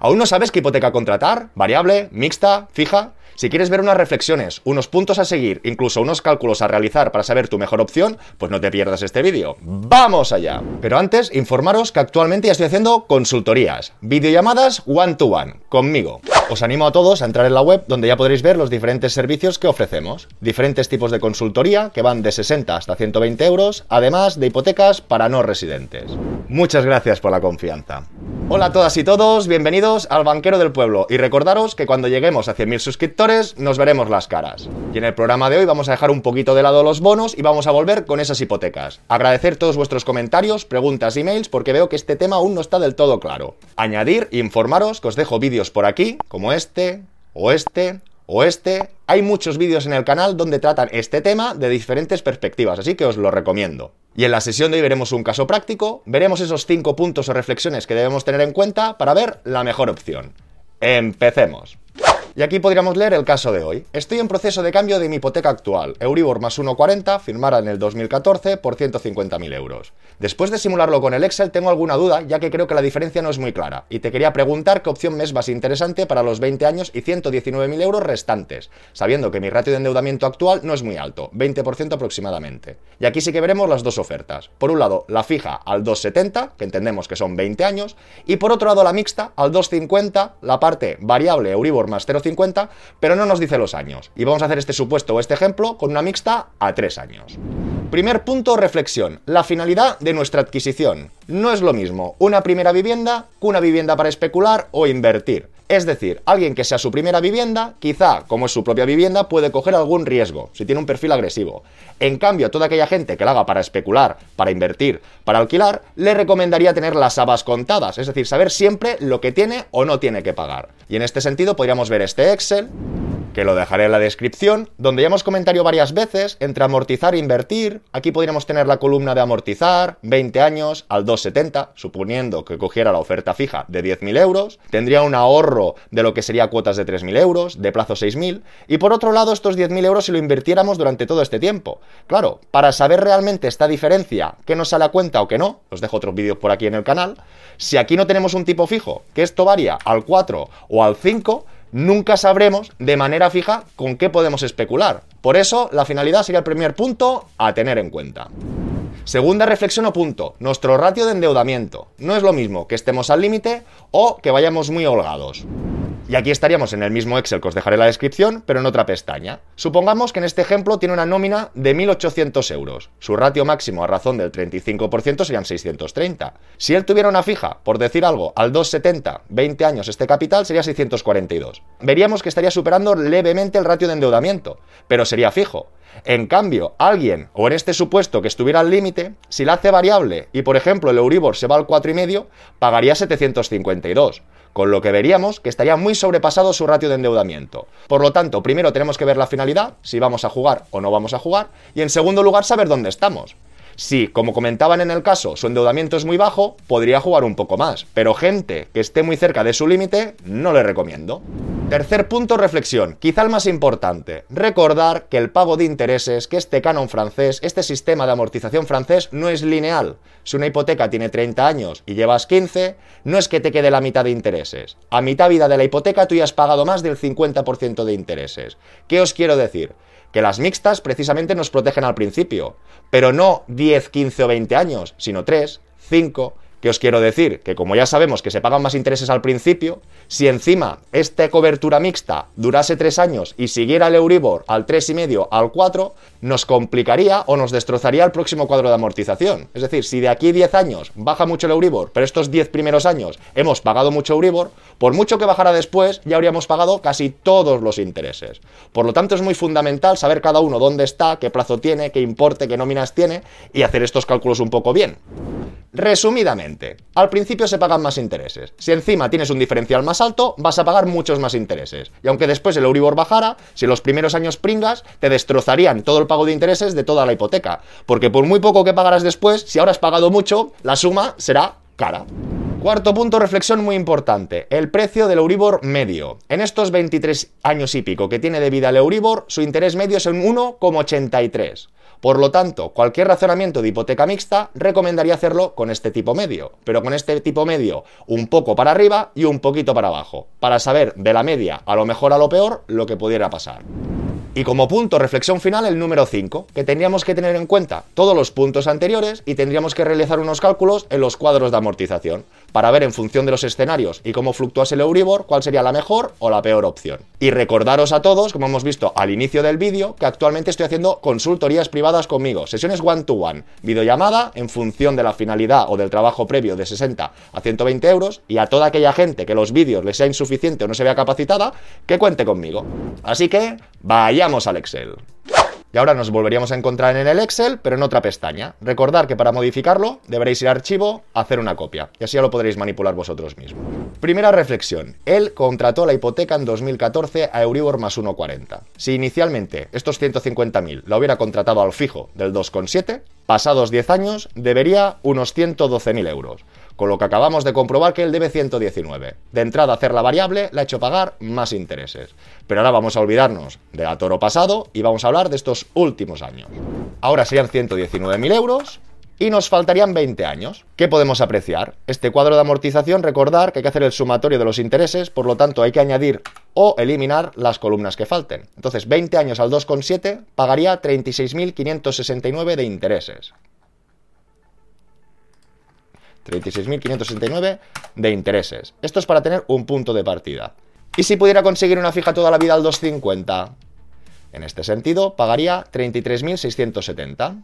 ¿Aún no sabes qué hipoteca contratar? ¿Variable? ¿Mixta? ¿Fija? Si quieres ver unas reflexiones, unos puntos a seguir, incluso unos cálculos a realizar para saber tu mejor opción, pues no te pierdas este vídeo. ¡Vamos allá! Pero antes, informaros que actualmente ya estoy haciendo consultorías, videollamadas one-to-one, conmigo. Os animo a todos a entrar en la web donde ya podréis ver los diferentes servicios que ofrecemos. Diferentes tipos de consultoría que van de 60 hasta 120 euros, además de hipotecas para no residentes. Muchas gracias por la confianza. Hola a todas y todos, bienvenidos al Banquero del Pueblo y recordaros que cuando lleguemos a 100.000 suscriptores nos veremos las caras. Y en el programa de hoy vamos a dejar un poquito de lado los bonos y vamos a volver con esas hipotecas. Agradecer todos vuestros comentarios, preguntas y mails porque veo que este tema aún no está del todo claro. Añadir e informaros que os dejo vídeos por aquí, como este, o este, o este. Hay muchos vídeos en el canal donde tratan este tema de diferentes perspectivas, así que os lo recomiendo. Y en la sesión de hoy veremos un caso práctico, veremos esos 5 puntos o reflexiones que debemos tener en cuenta para ver la mejor opción. Empecemos. Y aquí podríamos leer el caso de hoy. Estoy en proceso de cambio de mi hipoteca actual, Euribor más 1,40, firmada en el 2014 por 150.000 euros. Después de simularlo con el Excel tengo alguna duda, ya que creo que la diferencia no es muy clara, y te quería preguntar qué opción me es más interesante para los 20 años y 119.000 euros restantes, sabiendo que mi ratio de endeudamiento actual no es muy alto, 20% aproximadamente. Y aquí sí que veremos las dos ofertas. Por un lado, la fija al 2,70, que entendemos que son 20 años, y por otro lado la mixta al 2,50, la parte variable Euribor más 0,50 50, pero no nos dice los años. Y vamos a hacer este supuesto o este ejemplo con una mixta a 3 años. Primer punto, reflexión. La finalidad de nuestra adquisición. No es lo mismo una primera vivienda que una vivienda para especular o invertir. Es decir, alguien que sea su primera vivienda, quizá, como es su propia vivienda, puede coger algún riesgo, si tiene un perfil agresivo. En cambio, toda aquella gente que la haga para especular, para invertir, para alquilar, le recomendaría tener las habas contadas, es decir, saber siempre lo que tiene o no tiene que pagar. Y en este sentido podríamos ver este Excel que lo dejaré en la descripción, donde ya hemos comentado varias veces entre amortizar e invertir. Aquí podríamos tener la columna de amortizar, 20 años al 2,70, suponiendo que cogiera la oferta fija de 10.000 euros. Tendría un ahorro de lo que sería cuotas de 3.000 euros, de plazo 6.000. Y por otro lado, estos 10.000 euros si lo invirtiéramos durante todo este tiempo. Claro, para saber realmente esta diferencia, que nos sale a cuenta o que no, os dejo otros vídeos por aquí en el canal, si aquí no tenemos un tipo fijo, que esto varía al 4 o al 5, nunca sabremos de manera fija con qué podemos especular. Por eso, la finalidad sería el primer punto a tener en cuenta. Segunda reflexión o punto, nuestro ratio de endeudamiento. No es lo mismo que estemos al límite o que vayamos muy holgados. Y aquí estaríamos en el mismo Excel que os dejaré en la descripción, pero en otra pestaña. Supongamos que en este ejemplo tiene una nómina de 1.800 euros. Su ratio máximo a razón del 35% serían 630. Si él tuviera una fija, por decir algo, al 270, 20 años este capital sería 642. Veríamos que estaría superando levemente el ratio de endeudamiento, pero sería fijo. En cambio, alguien, o en este supuesto que estuviera al límite, si la hace variable y por ejemplo el Euribor se va al 4,5, pagaría 752 con lo que veríamos que estaría muy sobrepasado su ratio de endeudamiento. Por lo tanto, primero tenemos que ver la finalidad, si vamos a jugar o no vamos a jugar, y en segundo lugar saber dónde estamos. Si, como comentaban en el caso, su endeudamiento es muy bajo, podría jugar un poco más, pero gente que esté muy cerca de su límite, no le recomiendo. Tercer punto, reflexión, quizá el más importante. Recordar que el pago de intereses, que este canon francés, este sistema de amortización francés no es lineal. Si una hipoteca tiene 30 años y llevas 15, no es que te quede la mitad de intereses. A mitad vida de la hipoteca tú ya has pagado más del 50% de intereses. ¿Qué os quiero decir? Que las mixtas precisamente nos protegen al principio, pero no 10, 15 o 20 años, sino 3, 5, ¿Qué os quiero decir? Que como ya sabemos que se pagan más intereses al principio, si encima esta cobertura mixta durase tres años y siguiera el Euribor al 3,5 al 4, nos complicaría o nos destrozaría el próximo cuadro de amortización. Es decir, si de aquí 10 años baja mucho el Euribor, pero estos 10 primeros años hemos pagado mucho Euribor, por mucho que bajara después, ya habríamos pagado casi todos los intereses. Por lo tanto, es muy fundamental saber cada uno dónde está, qué plazo tiene, qué importe, qué nóminas tiene y hacer estos cálculos un poco bien. Resumidamente, al principio se pagan más intereses. Si encima tienes un diferencial más alto, vas a pagar muchos más intereses. Y aunque después el Euribor bajara, si los primeros años pringas, te destrozarían todo el pago de intereses de toda la hipoteca. Porque por muy poco que pagarás después, si ahora has pagado mucho, la suma será cara. Cuarto punto, reflexión muy importante, el precio del Euribor medio. En estos 23 años y pico que tiene de vida el Euribor, su interés medio es en 1,83. Por lo tanto, cualquier razonamiento de hipoteca mixta recomendaría hacerlo con este tipo medio, pero con este tipo medio un poco para arriba y un poquito para abajo, para saber de la media a lo mejor a lo peor lo que pudiera pasar. Y como punto, reflexión final, el número 5, que tendríamos que tener en cuenta todos los puntos anteriores y tendríamos que realizar unos cálculos en los cuadros de amortización, para ver en función de los escenarios y cómo fluctuase el Euribor cuál sería la mejor o la peor opción. Y recordaros a todos, como hemos visto al inicio del vídeo, que actualmente estoy haciendo consultorías privadas conmigo, sesiones one-to-one, videollamada en función de la finalidad o del trabajo previo de 60 a 120 euros y a toda aquella gente que los vídeos les sea insuficiente o no se vea capacitada, que cuente conmigo. Así que, vayamos al Excel. Y ahora nos volveríamos a encontrar en el Excel, pero en otra pestaña. Recordar que para modificarlo deberéis ir a archivo, hacer una copia, y así ya lo podréis manipular vosotros mismos. Primera reflexión. Él contrató la hipoteca en 2014 a Euribor más 1,40. Si inicialmente estos 150.000 lo hubiera contratado al fijo del 2,7, pasados 10 años debería unos 112.000 euros con lo que acabamos de comprobar que él debe 119. De entrada, hacer la variable le ha hecho pagar más intereses. Pero ahora vamos a olvidarnos de la toro pasado y vamos a hablar de estos últimos años. Ahora serían 119.000 euros y nos faltarían 20 años. ¿Qué podemos apreciar? Este cuadro de amortización, recordar que hay que hacer el sumatorio de los intereses, por lo tanto hay que añadir o eliminar las columnas que falten. Entonces, 20 años al 2,7 pagaría 36.569 de intereses. 36.569 de intereses. Esto es para tener un punto de partida. ¿Y si pudiera conseguir una fija toda la vida al 250? En este sentido, pagaría 33.670.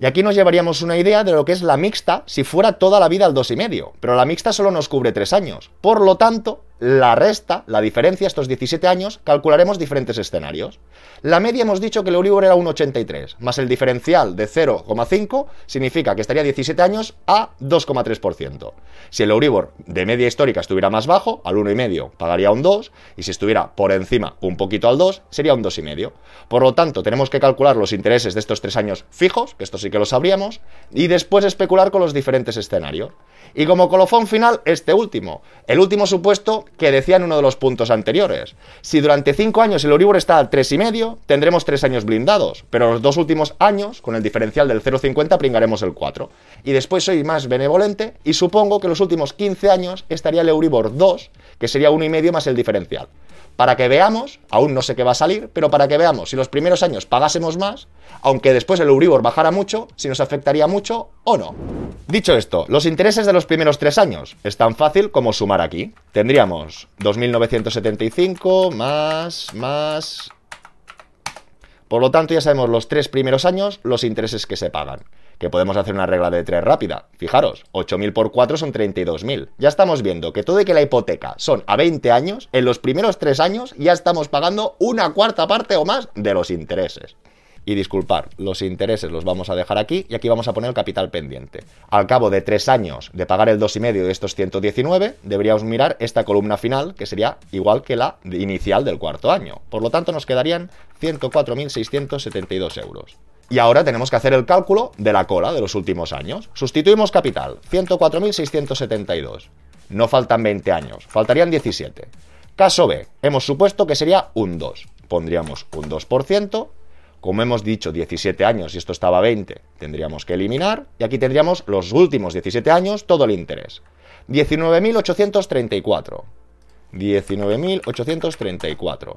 Y aquí nos llevaríamos una idea de lo que es la mixta si fuera toda la vida al 2,5. Pero la mixta solo nos cubre 3 años. Por lo tanto, la resta, la diferencia, estos 17 años, calcularemos diferentes escenarios. La media hemos dicho que el Euribor era 1,83, más el diferencial de 0,5 significa que estaría 17 años a 2,3%. Si el Euribor de media histórica estuviera más bajo, al 1,5 pagaría un 2, y si estuviera por encima un poquito al 2, sería un 2,5. Por lo tanto, tenemos que calcular los intereses de estos 3 años fijos, que esto sí que lo sabríamos, y después especular con los diferentes escenarios. Y como colofón final, este último, el último supuesto que decía en uno de los puntos anteriores. Si durante 5 años el Euribor está al 3,5, tendremos 3 años blindados, pero los dos últimos años, con el diferencial del 0,50, pringaremos el 4. Y después soy más benevolente y supongo que los últimos 15 años estaría el Euribor 2, que sería 1,5 más el diferencial para que veamos, aún no sé qué va a salir, pero para que veamos si los primeros años pagásemos más, aunque después el Euribor bajara mucho, si nos afectaría mucho o no. Dicho esto, los intereses de los primeros tres años es tan fácil como sumar aquí. Tendríamos 2.975 más, más... Por lo tanto, ya sabemos los tres primeros años los intereses que se pagan que podemos hacer una regla de tres rápida. Fijaros, 8.000 por 4 son 32.000. Ya estamos viendo que todo y que la hipoteca son a 20 años, en los primeros tres años ya estamos pagando una cuarta parte o más de los intereses. Y disculpar, los intereses los vamos a dejar aquí y aquí vamos a poner el capital pendiente. Al cabo de tres años de pagar el 2,5 de estos 119, deberíamos mirar esta columna final, que sería igual que la inicial del cuarto año. Por lo tanto, nos quedarían 104.672 euros. Y ahora tenemos que hacer el cálculo de la cola de los últimos años. Sustituimos capital, 104.672. No faltan 20 años, faltarían 17. Caso B, hemos supuesto que sería un 2. Pondríamos un 2%. Como hemos dicho, 17 años y esto estaba 20, tendríamos que eliminar. Y aquí tendríamos los últimos 17 años, todo el interés. 19.834. 19.834.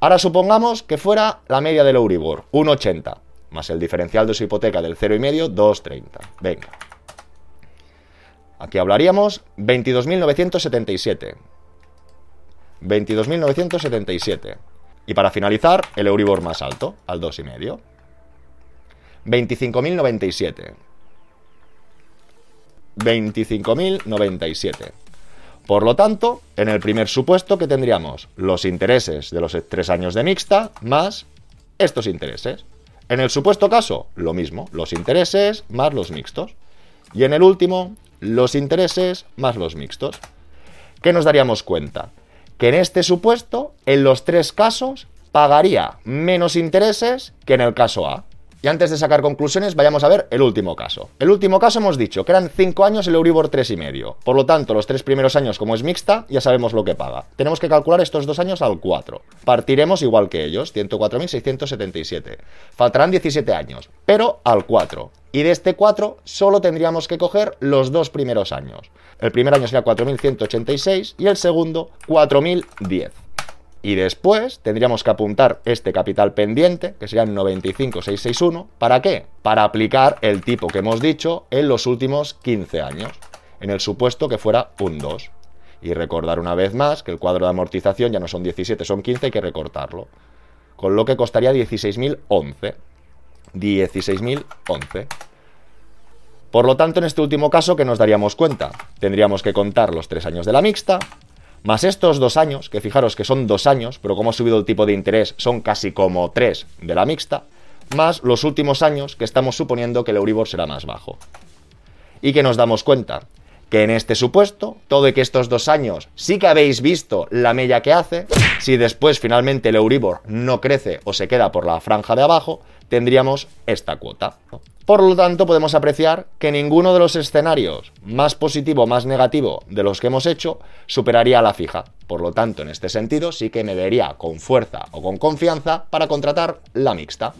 Ahora supongamos que fuera la media del Euribor, 1,80 más el diferencial de su hipoteca del 0,5, 2,30. Venga. Aquí hablaríamos 22.977. 22.977. Y para finalizar, el Euribor más alto, al 2,5. 25.097. 25.097. Por lo tanto, en el primer supuesto que tendríamos los intereses de los tres años de mixta más estos intereses. En el supuesto caso, lo mismo, los intereses más los mixtos. Y en el último, los intereses más los mixtos. ¿Qué nos daríamos cuenta? Que en este supuesto, en los tres casos, pagaría menos intereses que en el caso A. Y antes de sacar conclusiones, vayamos a ver el último caso. El último caso hemos dicho que eran 5 años el Euribor 3,5. Por lo tanto, los tres primeros años, como es mixta, ya sabemos lo que paga. Tenemos que calcular estos dos años al 4. Partiremos igual que ellos, 104.677. Faltarán 17 años, pero al 4. Y de este 4 solo tendríamos que coger los dos primeros años. El primer año sería 4.186 y el segundo 4.010. Y después tendríamos que apuntar este capital pendiente, que sería 95,661. ¿Para qué? Para aplicar el tipo que hemos dicho en los últimos 15 años, en el supuesto que fuera un 2. Y recordar una vez más que el cuadro de amortización ya no son 17, son 15, hay que recortarlo. Con lo que costaría 16.011. 16.011. Por lo tanto, en este último caso, ¿qué nos daríamos cuenta? Tendríamos que contar los tres años de la mixta, más estos dos años, que fijaros que son dos años, pero como ha subido el tipo de interés son casi como tres de la mixta, más los últimos años que estamos suponiendo que el Euribor será más bajo. Y que nos damos cuenta que en este supuesto, todo y que estos dos años sí que habéis visto la mella que hace, si después finalmente el Euribor no crece o se queda por la franja de abajo, tendríamos esta cuota. Por lo tanto, podemos apreciar que ninguno de los escenarios más positivo o más negativo de los que hemos hecho superaría la fija. Por lo tanto, en este sentido, sí que me vería con fuerza o con confianza para contratar la mixta.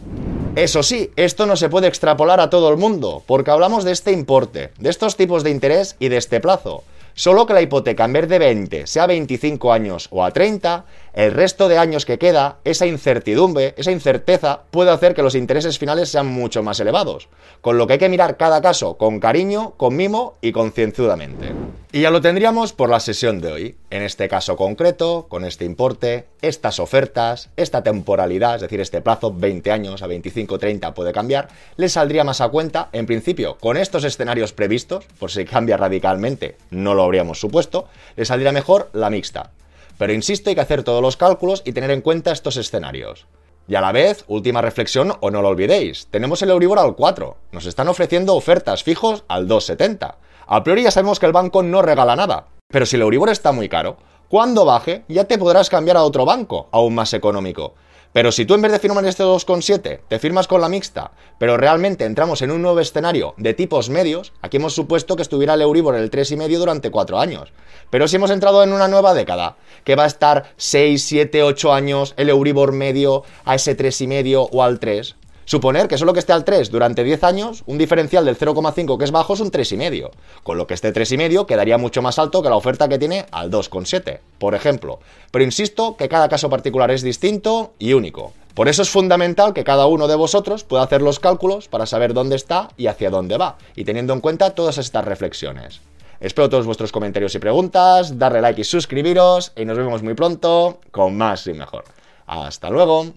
Eso sí, esto no se puede extrapolar a todo el mundo, porque hablamos de este importe, de estos tipos de interés y de este plazo. Solo que la hipoteca en vez de 20 sea 25 años o a 30, el resto de años que queda, esa incertidumbre, esa incerteza, puede hacer que los intereses finales sean mucho más elevados. Con lo que hay que mirar cada caso con cariño, con mimo y concienzudamente. Y ya lo tendríamos por la sesión de hoy. En este caso concreto, con este importe, estas ofertas, esta temporalidad, es decir, este plazo, 20 años a 25 30 puede cambiar, le saldría más a cuenta, en principio, con estos escenarios previstos, por si cambia radicalmente, no lo habríamos supuesto, le saldría mejor la mixta. Pero insisto, hay que hacer todos los cálculos y tener en cuenta estos escenarios. Y a la vez, última reflexión, o no lo olvidéis, tenemos el Euribor al 4. Nos están ofreciendo ofertas fijos al 2,70. A priori ya sabemos que el banco no regala nada. Pero si el Euribor está muy caro, cuando baje ya te podrás cambiar a otro banco, aún más económico. Pero si tú en vez de firmar este 2,7 te firmas con la mixta, pero realmente entramos en un nuevo escenario de tipos medios, aquí hemos supuesto que estuviera el Euribor el 3,5 durante 4 años. Pero si hemos entrado en una nueva década, que va a estar 6, 7, 8 años el Euribor medio a ese 3,5 o al 3, Suponer que solo que esté al 3 durante 10 años, un diferencial del 0,5 que es bajo es un 3,5, con lo que este 3,5 quedaría mucho más alto que la oferta que tiene al 2,7, por ejemplo. Pero insisto que cada caso particular es distinto y único. Por eso es fundamental que cada uno de vosotros pueda hacer los cálculos para saber dónde está y hacia dónde va, y teniendo en cuenta todas estas reflexiones. Espero todos vuestros comentarios y preguntas, darle like y suscribiros, y nos vemos muy pronto con más y mejor. Hasta luego.